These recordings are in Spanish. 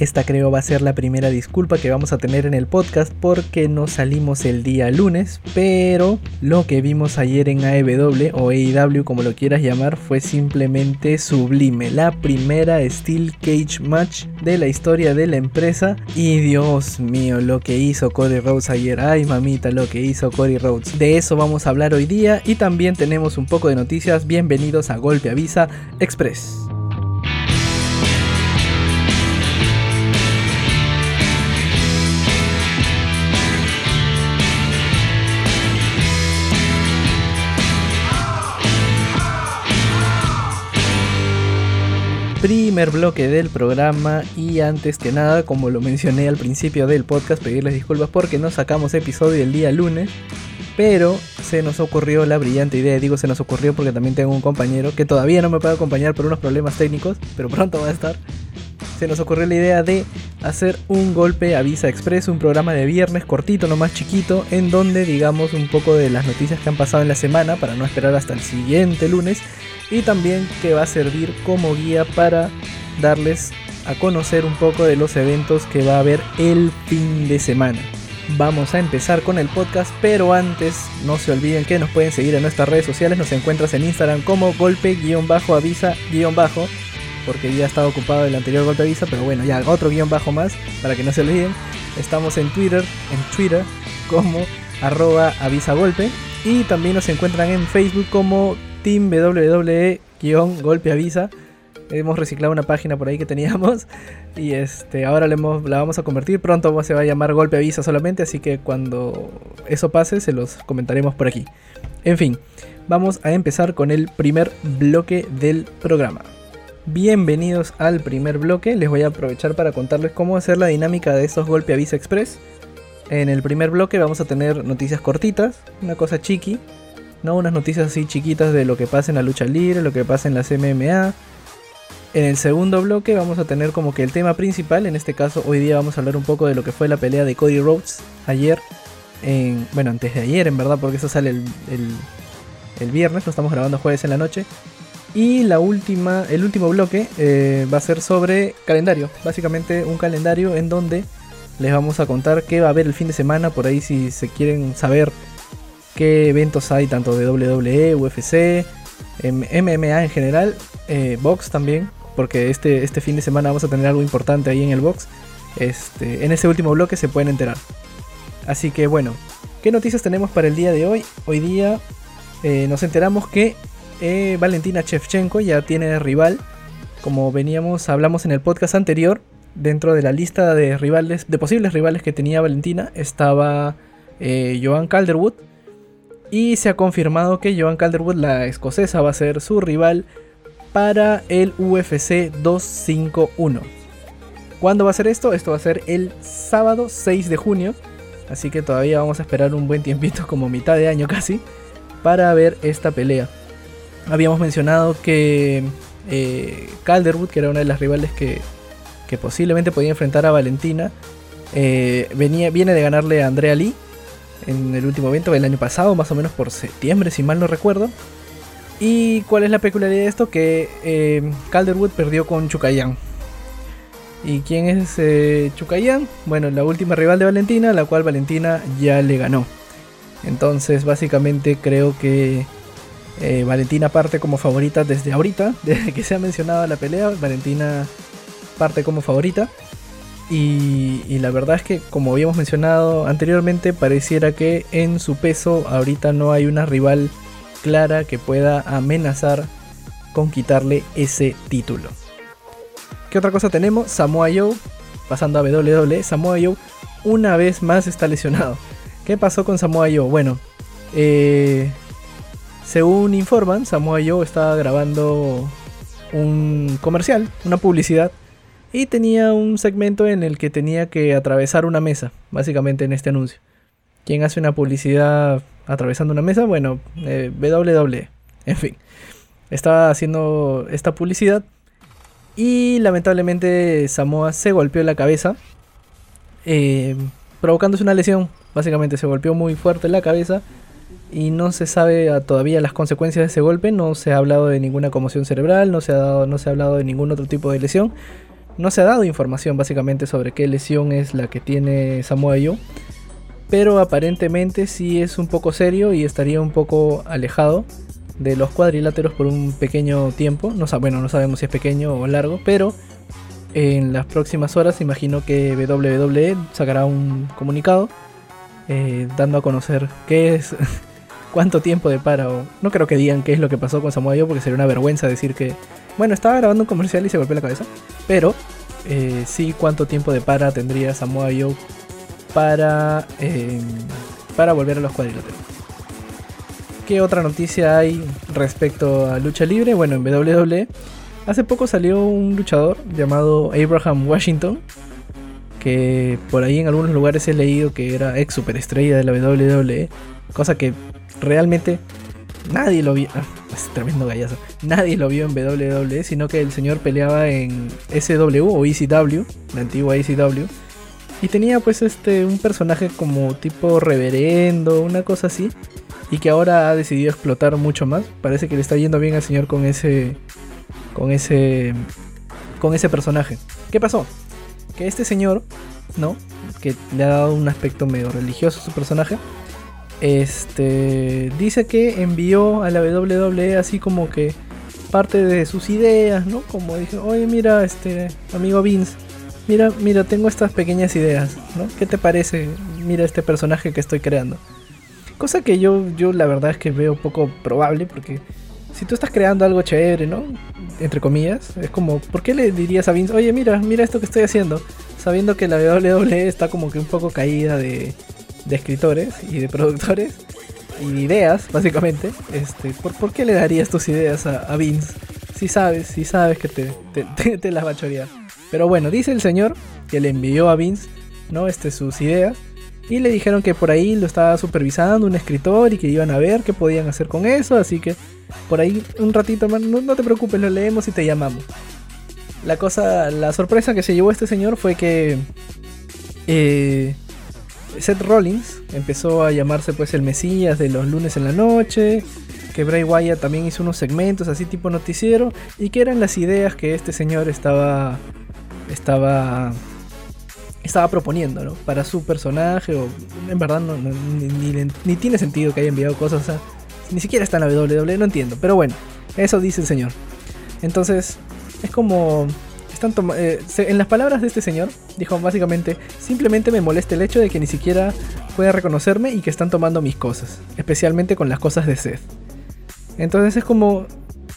Esta creo va a ser la primera disculpa que vamos a tener en el podcast porque no salimos el día lunes, pero lo que vimos ayer en AEW o AEW como lo quieras llamar fue simplemente sublime. La primera Steel Cage Match de la historia de la empresa y Dios mío lo que hizo Cody Rhodes ayer. Ay mamita lo que hizo Cody Rhodes. De eso vamos a hablar hoy día y también tenemos un poco de noticias. Bienvenidos a Golpe Avisa Express. Primer bloque del programa y antes que nada, como lo mencioné al principio del podcast, pedirles disculpas porque no sacamos episodio el día lunes, pero se nos ocurrió la brillante idea, digo se nos ocurrió porque también tengo un compañero que todavía no me puede acompañar por unos problemas técnicos, pero pronto va a estar. Se nos ocurrió la idea de hacer un golpe a Visa Express, un programa de viernes cortito, no más chiquito, en donde digamos un poco de las noticias que han pasado en la semana para no esperar hasta el siguiente lunes. Y también que va a servir como guía para darles a conocer un poco de los eventos que va a haber el fin de semana. Vamos a empezar con el podcast, pero antes no se olviden que nos pueden seguir en nuestras redes sociales, nos encuentras en Instagram como golpe-avisa-bajo, porque ya estaba ocupado el anterior golpe avisa, pero bueno, ya otro guion bajo más, para que no se olviden. Estamos en Twitter, en Twitter como arroba avisa golpe, y también nos encuentran en Facebook como Team WWE-Golpe Avisa. Hemos reciclado una página por ahí que teníamos y este ahora la vamos a convertir. Pronto se va a llamar Golpe Avisa solamente, así que cuando eso pase se los comentaremos por aquí. En fin, vamos a empezar con el primer bloque del programa. Bienvenidos al primer bloque. Les voy a aprovechar para contarles cómo hacer la dinámica de estos Golpe Avisa Express. En el primer bloque vamos a tener noticias cortitas, una cosa chiqui, ¿no? Unas noticias así chiquitas de lo que pasa en la lucha libre, lo que pasa en las MMA. En el segundo bloque vamos a tener como que el tema principal, en este caso hoy día vamos a hablar un poco de lo que fue la pelea de Cody Rhodes ayer, en, bueno, antes de ayer en verdad, porque eso sale el, el, viernes, lo estamos grabando jueves en la noche. Y la última, el último bloque eh, va a ser sobre calendario, básicamente un calendario en donde les vamos a contar qué va a haber el fin de semana, por ahí si se quieren saber qué eventos hay tanto de WWE, UFC, MMA en general, eh, box también, porque este, este fin de semana vamos a tener algo importante ahí en el box. Este, en ese último bloque se pueden enterar. Así que bueno, ¿qué noticias tenemos para el día de hoy? Hoy día eh, nos enteramos que eh, Valentina Shevchenko ya tiene rival. Como veníamos, hablamos en el podcast anterior, dentro de la lista de rivales, de posibles rivales que tenía Valentina, estaba Joan Calderwood, y se ha confirmado que Joan Calderwood, la escocesa, va a ser su rival para el UFC 251. ¿Cuándo va a ser esto? Esto va a ser el sábado 6 de junio. Así que todavía vamos a esperar un buen tiempito, como mitad de año casi, para ver esta pelea. Habíamos mencionado que eh, Calderwood, que era una de las rivales que, posiblemente podía enfrentar a Valentina, eh, venía, viene de ganarle a Andrea Lee en el último evento del año pasado, más o menos por septiembre, si mal no recuerdo. ¿Y cuál es la peculiaridad de esto? Que eh, Calderwood perdió con Chukayan. ¿Y quién es eh, Chukayan? Bueno, la última rival de Valentina, la cual Valentina ya le ganó. Entonces, básicamente creo que eh, Valentina parte como favorita desde ahorita, desde que se ha mencionado la pelea. Valentina parte como favorita. Y, la verdad es que, como habíamos mencionado anteriormente, pareciera que en su peso ahorita no hay una rival clara que pueda amenazar con quitarle ese título. ¿Qué otra cosa tenemos? Samoa Joe, pasando a WWE, Samoa Joe una vez más está lesionado. ¿Qué pasó con Samoa Joe? Bueno, eh, según informan, Samoa Joe estaba grabando un comercial, una publicidad y tenía un segmento en el que tenía que atravesar una mesa, básicamente en este anuncio. ¿Quién hace una publicidad atravesando una mesa? Bueno, eh, WWE. En fin, estaba haciendo esta publicidad y lamentablemente Samoa se golpeó la cabeza, eh, provocándose una lesión. Básicamente se golpeó muy fuerte la cabeza y no se sabe todavía las consecuencias de ese golpe. No se ha hablado de ninguna conmoción cerebral, no se ha, dado, no se ha hablado de ningún otro tipo de lesión No se ha dado información básicamente sobre qué lesión es la que tiene Samoa Joe. Pero aparentemente sí es un poco serio y estaría un poco alejado de los cuadriláteros por un pequeño tiempo. No, bueno, no sabemos si es pequeño o largo, pero en las próximas horas imagino que WWE sacará un comunicado eh, dando a conocer qué es, cuánto tiempo de para. O, no creo que digan qué es lo que pasó con Samoa Joe porque sería una vergüenza decir que, bueno, estaba grabando un comercial y se golpeó la cabeza. Pero eh, sí cuánto tiempo de para tendría Samoa Joe para, eh, para volver a los cuadriláteros. ¿Qué otra noticia hay respecto a lucha libre? Bueno, en WWE hace poco salió un luchador llamado Abraham Washington, que por ahí en algunos lugares he leído que era ex superestrella de la WWE, cosa que realmente nadie lo vio. Ah, es tremendo gallazo. Nadie lo vio en WWE, sino que el señor peleaba en SW o ECW, la antigua ECW. Y tenía pues este un personaje como tipo reverendo, una cosa así y que ahora ha decidido explotar mucho más. Parece que le está yendo bien al señor con ese con ese con ese personaje. ¿Qué pasó? Que este señor, ¿no? Que le ha dado un aspecto medio religioso a su personaje. Este dice que envió a la WWE así como que parte de sus ideas, ¿no? Como dije, "Oye, mira, este amigo Vince, mira, mira, tengo estas pequeñas ideas, ¿no? ¿Qué te parece? Mira este personaje que estoy creando." Cosa que yo, yo la verdad es que veo poco probable porque si tú estás creando algo chévere, ¿no? Entre comillas, es como, ¿por qué le dirías a Vince, oye, mira, mira esto que estoy haciendo? Sabiendo que la WWE está como que un poco caída de, de escritores y de productores y de ideas, básicamente. Este, ¿por, ¿por, qué le darías tus ideas a, Vince? Si sabes, si sabes que te, te, las va a chorear. Pero bueno, dice el señor que le envió a Vince, ¿no? Este, sus ideas y le dijeron que por ahí lo estaba supervisando un escritor y que iban a ver qué podían hacer con eso. Así que por ahí un ratito más, no, te preocupes, lo leemos y te llamamos. La cosa, la sorpresa que se llevó este señor fue que eh, Seth Rollins empezó a llamarse pues el Mesías de los lunes en la noche. Que Bray Wyatt también hizo unos segmentos así tipo noticiero. Y que eran las ideas que este señor estaba. Estaba estaba proponiendo, ¿no? Para su personaje, o en verdad no, ni, tiene sentido que haya enviado cosas, o sea, ni siquiera está en la WWE, no entiendo, pero bueno, eso dice el señor. Entonces, es como... Eh, en las palabras de este señor, dijo básicamente, simplemente me molesta el hecho de que ni siquiera pueda reconocerme y que están tomando mis cosas, especialmente con las cosas de Seth. Entonces es como,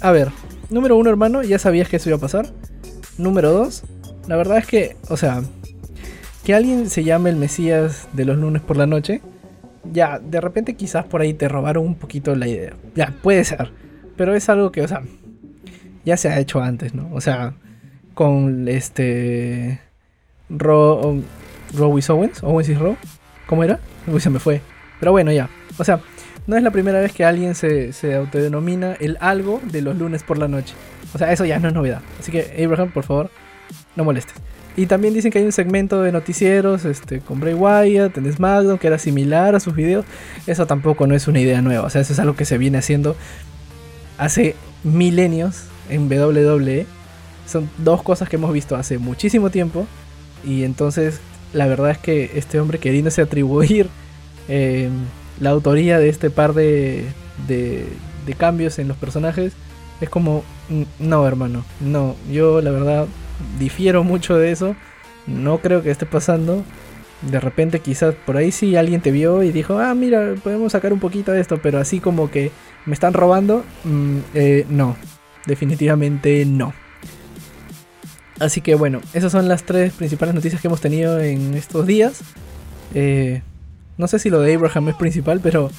a ver, número uno hermano, ya sabías que eso iba a pasar. Número dos, la verdad es que, o sea, que alguien se llame el Mesías de los lunes por la noche, ya, de repente quizás por ahí te robaron un poquito la idea. Ya, puede ser. Pero es algo que, o sea, ya se ha hecho antes, ¿no? O sea, con este... Ro... Owens, Owens y Ro. ¿Cómo era? Uy, se me fue. Pero bueno, ya. O sea, no es la primera vez que alguien se, se autodenomina el algo de los lunes por la noche. O sea, eso ya no es novedad. Así que, Abraham, por favor, no molestes. Y también dicen que hay un segmento de noticieros este, con Bray Wyatt en SmackDown que era similar a sus videos. Eso tampoco no es una idea nueva. O sea, eso es algo que se viene haciendo hace milenios en WWE. Son dos cosas que hemos visto hace muchísimo tiempo. Y entonces la verdad es que este hombre queriéndose atribuir eh, la autoría de este par de, de, de cambios en los personajes es como, no hermano, no, yo la verdad difiero mucho de eso. No creo que esté pasando. De repente quizás por ahí sí alguien te vio y dijo, ah, mira, podemos sacar un poquito de esto, pero así como que me están robando, mm, eh, no, definitivamente no. Así que bueno, esas son las tres principales noticias que hemos tenido en estos días. Eh, no sé si lo de Abraham es principal, pero,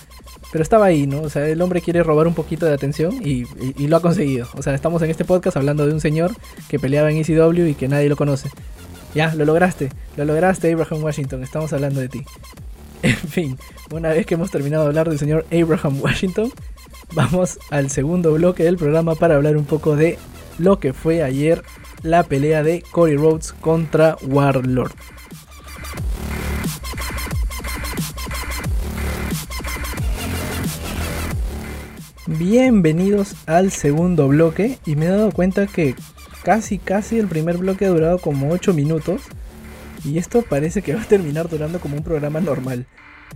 pero estaba ahí, ¿no? O sea, el hombre quiere robar un poquito de atención y, lo ha conseguido. O sea, estamos en este podcast hablando de un señor que peleaba en ECW y que nadie lo conoce. Ya, lo lograste, lo lograste, Abraham Washington, estamos hablando de ti. En fin, una vez que hemos terminado de hablar del señor Abraham Washington, vamos al segundo bloque del programa para hablar un poco de lo que fue ayer la pelea de Cody Rhodes contra Warlord. Bienvenidos al segundo bloque y me he dado cuenta que casi, casi el primer bloque ha durado como 8 minutos. Y esto parece que va a terminar durando como un programa normal.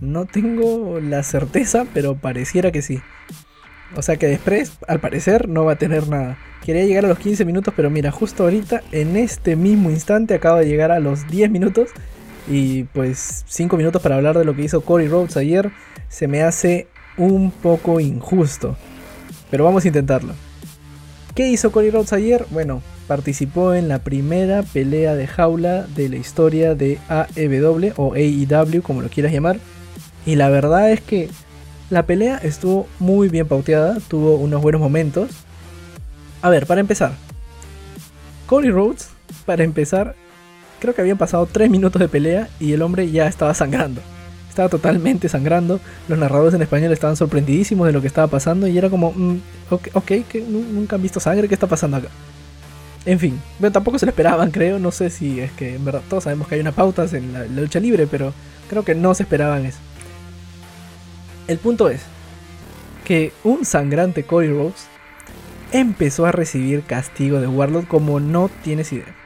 No tengo la certeza, pero pareciera que sí. O sea que después, al parecer, no va a tener nada. Quería llegar a los 15 minutos, pero mira, justo ahorita, en este mismo instante, acabo de llegar a los 10 minutos. Y pues 5 minutos para hablar de lo que hizo Corey Rhodes ayer se me hace un poco injusto. Pero vamos a intentarlo. ¿Qué hizo Corey Rhodes ayer? Bueno, participó en la primera pelea de jaula de la historia de AEW o AEW, como lo quieras llamar. Y la verdad es que la pelea estuvo muy bien pauteada, tuvo unos buenos momentos. A ver, para empezar. Cody Rhodes, para empezar, creo que habían pasado 3 minutos de pelea y el hombre ya estaba sangrando. Estaba totalmente sangrando. Los narradores en español estaban sorprendidísimos de lo que estaba pasando y era como, mm, ok, que nunca han visto sangre, ¿qué está pasando acá? En fin, tampoco se lo esperaban, creo. No sé si es que en verdad todos sabemos que hay una pauta en la lucha libre, pero creo que no se esperaban eso. El punto es que un sangrante Cody Rhodes empezó a recibir castigo de Warlord como no tienes idea.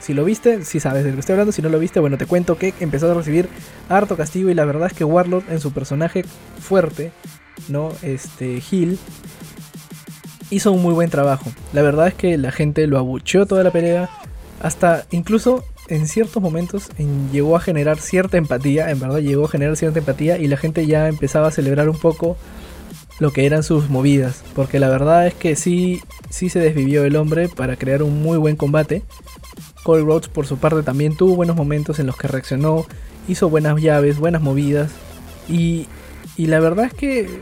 Si lo viste, si sabes de lo que estoy hablando, si no lo viste, bueno, te cuento que empezó a recibir harto castigo y la verdad es que Warlord en su personaje fuerte, ¿no? Este, Hill, hizo un muy buen trabajo. La verdad es que la gente lo abucheó toda la pelea, hasta incluso en ciertos momentos llegó a generar cierta empatía, en verdad llegó a generar cierta empatía y la gente ya empezaba a celebrar un poco lo que eran sus movidas, porque la verdad es que sí, sí se desvivió el hombre para crear un muy buen combate. Cole Rhodes por su parte también tuvo buenos momentos en los que reaccionó, hizo buenas llaves, buenas movidas y, y la verdad es que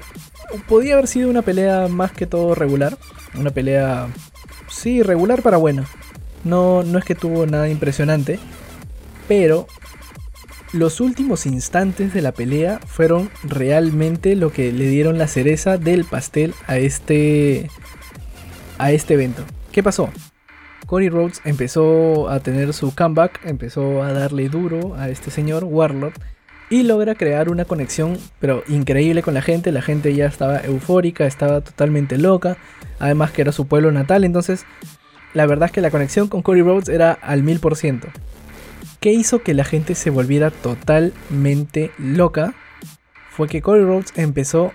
podía haber sido una pelea más que todo regular, una pelea sí regular para buena. No, no es que tuvo nada impresionante, pero los últimos instantes de la pelea fueron realmente lo que le dieron la cereza del pastel a este, a este evento. ¿Qué pasó? Cody Rhodes empezó a tener su comeback, empezó a darle duro a este señor Warlord y logra crear una conexión pero increíble con la gente. La gente ya estaba eufórica, estaba totalmente loca, además que era su pueblo natal, entonces la verdad es que la conexión con Cody Rhodes era al mil por ciento. ¿Qué hizo que la gente se volviera totalmente loca? Fue que Cody Rhodes empezó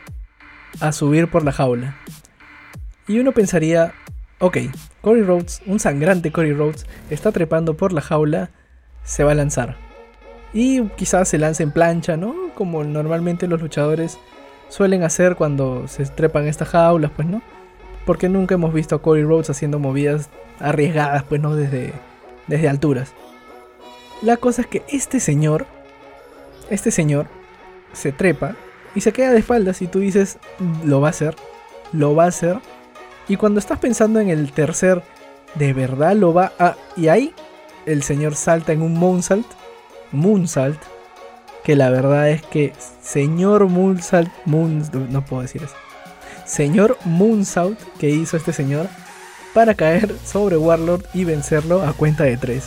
a subir por la jaula. Y uno pensaría, ok, Cody Rhodes, un sangrante Cody Rhodes, está trepando por la jaula, se va a lanzar. Y quizás se lance en plancha, ¿no? Como normalmente los luchadores suelen hacer cuando se trepan estas jaulas, pues, ¿no? Porque nunca hemos visto a Cody Rhodes haciendo movidas arriesgadas, pues no desde, desde alturas. La cosa es que este señor, este señor, se trepa y se queda de espaldas y tú dices, lo va a hacer, lo va a hacer. Y cuando estás pensando en el tercer, de verdad lo va a... Y ahí el señor salta en un moonsault, moonsault, que la verdad es que señor moonsault, moon, no puedo decir eso. Señor moonsault que hizo este señor para caer sobre Warlord y vencerlo a cuenta de 3.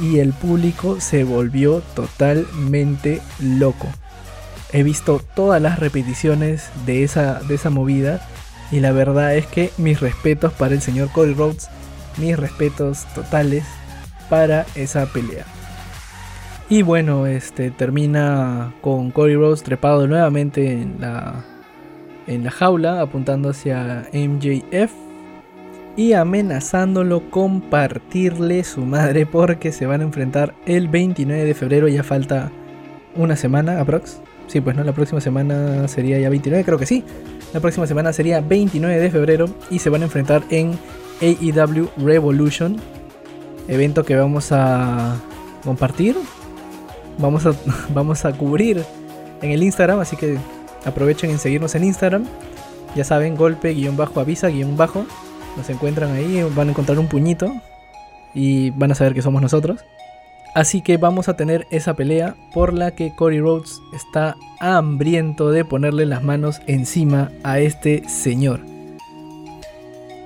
Y el público se volvió totalmente loco. He visto todas las repeticiones de esa, de esa movida y la verdad es que mis respetos para el señor Cody Rhodes, mis respetos totales para esa pelea. Y bueno, este termina con Cody Rhodes trepado nuevamente en la, en la jaula, apuntando hacia MJF y amenazándolo con partirle su madre porque se van a enfrentar el 29 de febrero, ya falta una semana aprox. Sí, pues no, la próxima semana sería ya 29, creo que sí. La próxima semana sería 29 de febrero y se van a enfrentar en AEW Revolution, evento que vamos a compartir, vamos a, vamos a cubrir en el Instagram, así que aprovechen en seguirnos en Instagram. Ya saben, golpe, guion bajo, avisa, guion bajo. Nos encuentran ahí, van a encontrar un puñito y van a saber que somos nosotros. Así que vamos a tener esa pelea por la que Cody Rhodes está hambriento de ponerle las manos encima a este señor.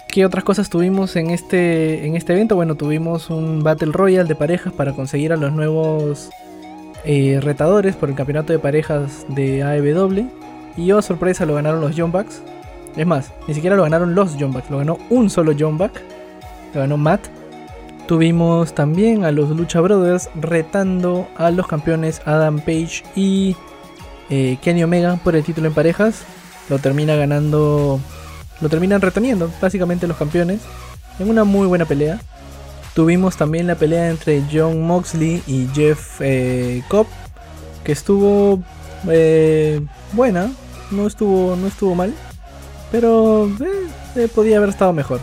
¿Qué otras cosas tuvimos en este, en este evento? Bueno, tuvimos un Battle Royale de parejas para conseguir a los nuevos eh, retadores por el campeonato de parejas de AEW. Y oh sorpresa, lo ganaron los John Es más, ni siquiera lo ganaron los John lo ganó un solo John Lo ganó Matt. Tuvimos también a los Lucha Brothers retando a los campeones Adam Page y eh, Kenny Omega por el título en parejas. Lo termina ganando. Lo terminan reteniendo, básicamente los campeones. En una muy buena pelea. Tuvimos también la pelea entre John Moxley y Jeff eh, Cobb. Que estuvo eh, buena. No estuvo, no estuvo mal. Pero podía haber estado mejor.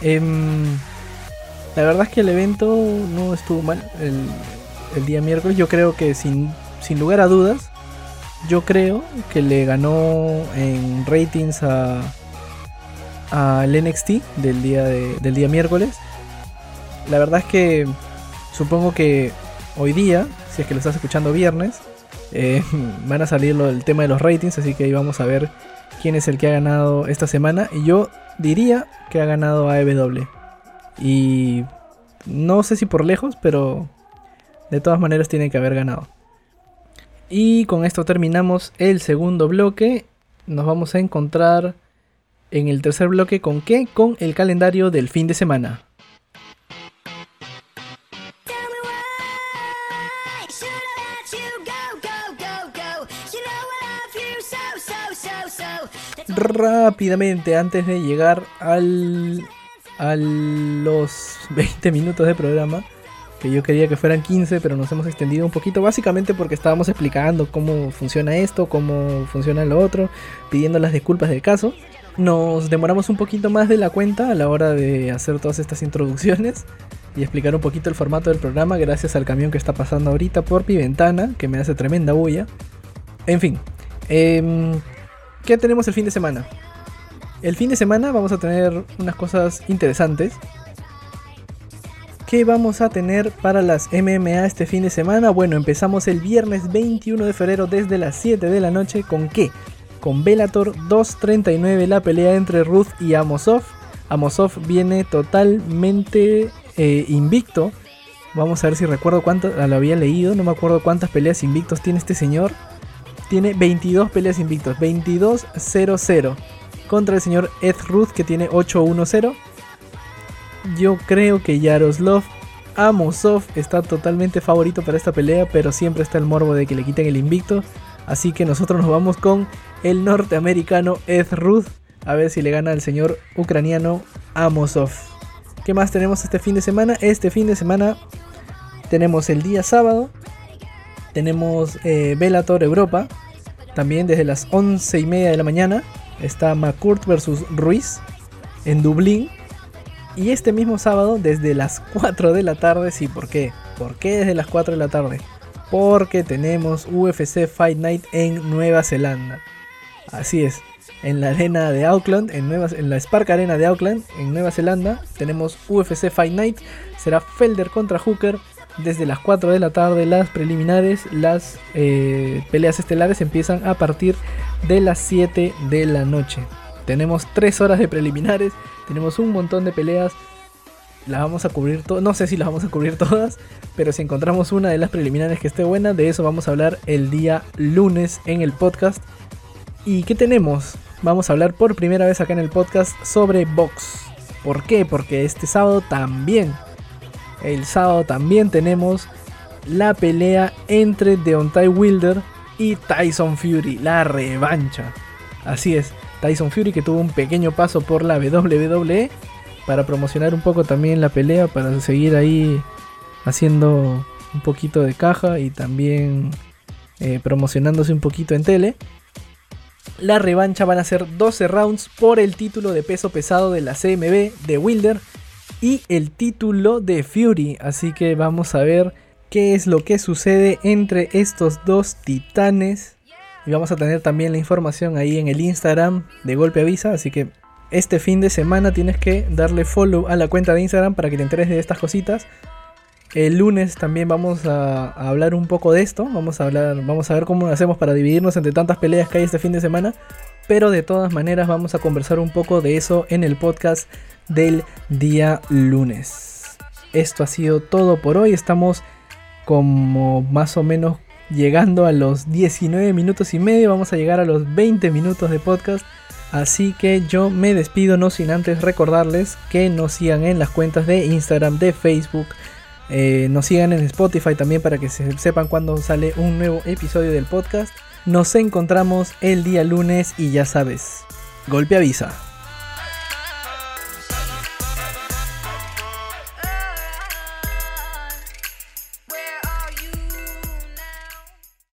Em, la verdad es que el evento no estuvo mal el, día miércoles. Yo creo que sin, sin lugar a dudas, yo creo que le ganó en ratings a al NXT del día, del día miércoles. La verdad es que supongo que hoy día, si es que lo estás escuchando viernes, eh, van a salir del tema de los ratings, así que ahí vamos a ver quién es el que ha ganado esta semana. Y yo diría que ha ganado a EW. Y no sé si por lejos, pero de todas maneras tiene que haber ganado. Y con esto terminamos el segundo bloque. Nos vamos a encontrar en el tercer bloque con qué? Con el calendario del fin de semana. Rápidamente, antes de llegar al a los 20 minutos de programa, que yo quería que fueran 15, pero nos hemos extendido un poquito, básicamente porque estábamos explicando cómo funciona esto, cómo funciona lo otro, pidiendo las disculpas del caso. Nos demoramos un poquito más de la cuenta a la hora de hacer todas estas introducciones y explicar un poquito el formato del programa gracias al camión que está pasando ahorita por mi ventana, que me hace tremenda bulla. En fin, eh, ¿qué tenemos el fin de semana? El fin de semana vamos a tener unas cosas interesantes. ¿Qué vamos a tener para las MMA este fin de semana? Bueno, empezamos el viernes 21 de febrero desde las 7 de la noche. ¿Con qué? Con Velator 239, la pelea entre Ruth y Amosov. Amosov viene totalmente eh, invicto. Vamos a ver si recuerdo cuántas, ah, lo había leído, no me acuerdo cuántas peleas invictos tiene este señor. Tiene 22 peleas invictos, 22-0-0 contra el señor Ed Ruth que tiene 8-1-0. Yo creo que Yaroslav Amosov está totalmente favorito para esta pelea, pero siempre está el morbo de que le quiten el invicto. Así que nosotros nos vamos con el norteamericano Ed Ruth a ver si le gana al señor ucraniano Amosov. ¿Qué más tenemos este fin de semana? Este fin de semana tenemos el día sábado, tenemos eh, Bellator Europa, también desde las 11 y media de la mañana está McCourt versus Ruiz en Dublín. Y este mismo sábado, desde las 4 de la tarde, sí, ¿por qué? ¿Por qué desde las 4 de la tarde? Porque tenemos UFC Fight Night en Nueva Zelanda. Así es, en la arena de Auckland, en, Nueva, en la Spark Arena de Auckland, en Nueva Zelanda, tenemos UFC Fight Night. Será Felder contra Hooker desde las 4 de la tarde las preliminares, las eh, peleas estelares empiezan a partir de las 7 de la noche. Tenemos 3 horas de preliminares, tenemos un montón de peleas, las vamos a cubrir todas, no sé si las vamos a cubrir todas, pero si encontramos una de las preliminares que esté buena, de eso vamos a hablar el día lunes en el podcast. ¿Y qué tenemos? Vamos a hablar por primera vez acá en el podcast sobre box. ¿Por qué? Porque este sábado también el sábado también tenemos la pelea entre Deontay Wilder y Tyson Fury, la revancha. Así es, Tyson Fury que tuvo un pequeño paso por la WWE para promocionar un poco también la pelea, para seguir ahí haciendo un poquito de caja y también eh, promocionándose un poquito en tele. La revancha van a ser 12 rounds por el título de peso pesado de la CMB de Wilder y el título de Fury. Así que vamos a ver qué es lo que sucede entre estos dos titanes. Y vamos a tener también la información ahí en el Instagram de Golpe Avisa. Así que este fin de semana tienes que darle follow a la cuenta de Instagram para que te enteres de estas cositas. El lunes también vamos a, hablar un poco de esto. Vamos a hablar, vamos a ver cómo hacemos para dividirnos entre tantas peleas que hay este fin de semana. Pero de todas maneras vamos a conversar un poco de eso en el podcast del día lunes. Esto ha sido todo por hoy. Estamos como más o menos llegando a los 19 minutos y medio. Vamos a llegar a los 20 minutos de podcast. Así que yo me despido no sin antes recordarles que nos sigan en las cuentas de Instagram, de Facebook, eh, nos sigan en Spotify también para que se sepan cuando sale un nuevo episodio del podcast. Nos encontramos el día lunes y ya sabes, golpe avisa.